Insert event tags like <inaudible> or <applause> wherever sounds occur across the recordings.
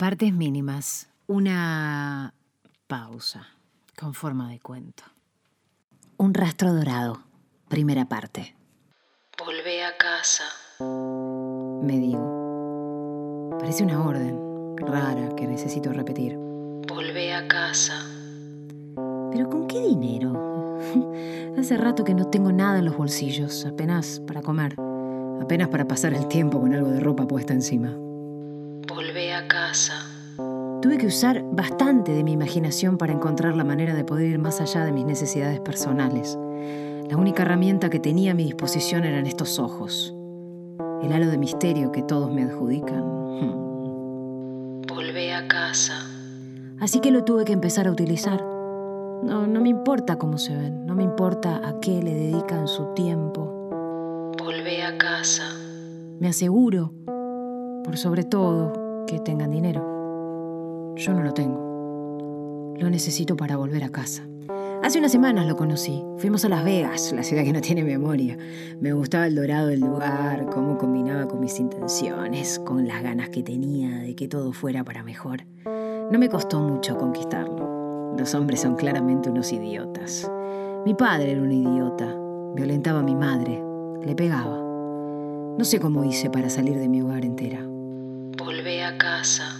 Partes mínimas. Una pausa con forma de cuento. Un rastro dorado. Primera parte. Volvé a casa. Me digo. Parece una orden rara que necesito repetir. Volvé a casa. ¿Pero con qué dinero? <laughs> Hace rato que no tengo nada en los bolsillos, apenas para comer, apenas para pasar el tiempo con algo de ropa puesta encima. Volvé a casa. Tuve que usar bastante de mi imaginación para encontrar la manera de poder ir más allá de mis necesidades personales. La única herramienta que tenía a mi disposición eran estos ojos. El halo de misterio que todos me adjudican. Volvé a casa. Así que lo tuve que empezar a utilizar. No, no me importa cómo se ven, no me importa a qué le dedican su tiempo. Volvé a casa. Me aseguro, por sobre todo, que tengan dinero. Yo no lo tengo. Lo necesito para volver a casa. Hace unas semanas lo conocí. Fuimos a Las Vegas, la ciudad que no tiene memoria. Me gustaba el dorado del lugar, cómo combinaba con mis intenciones, con las ganas que tenía de que todo fuera para mejor. No me costó mucho conquistarlo. Los hombres son claramente unos idiotas. Mi padre era un idiota. Violentaba a mi madre. Le pegaba. No sé cómo hice para salir de mi hogar entera. Volvé a casa.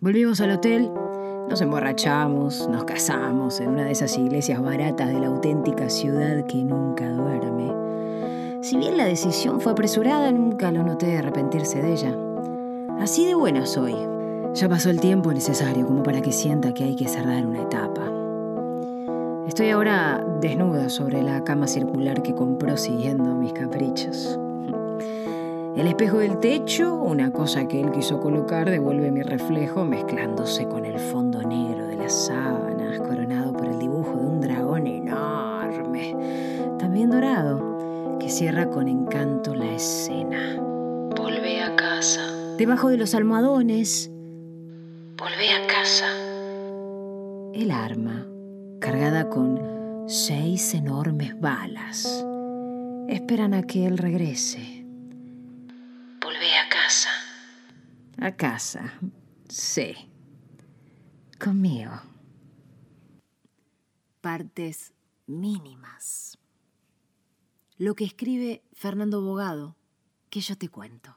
Volvimos al hotel, nos emborrachamos, nos casamos en una de esas iglesias baratas de la auténtica ciudad que nunca duerme. Si bien la decisión fue apresurada, nunca lo noté arrepentirse de ella. Así de buena soy. Ya pasó el tiempo necesario como para que sienta que hay que cerrar una etapa. Estoy ahora desnuda sobre la cama circular que compró siguiendo mis caprichos. El espejo del techo, una cosa que él quiso colocar, devuelve mi reflejo mezclándose con el fondo negro de las sábanas, coronado por el dibujo de un dragón enorme, también dorado, que cierra con encanto la escena. Volvé a casa. Debajo de los almohadones, Volvé a casa. el arma, cargada con seis enormes balas. Esperan a que él regrese. A casa. Sí. Conmigo. Partes mínimas. Lo que escribe Fernando Bogado, que yo te cuento.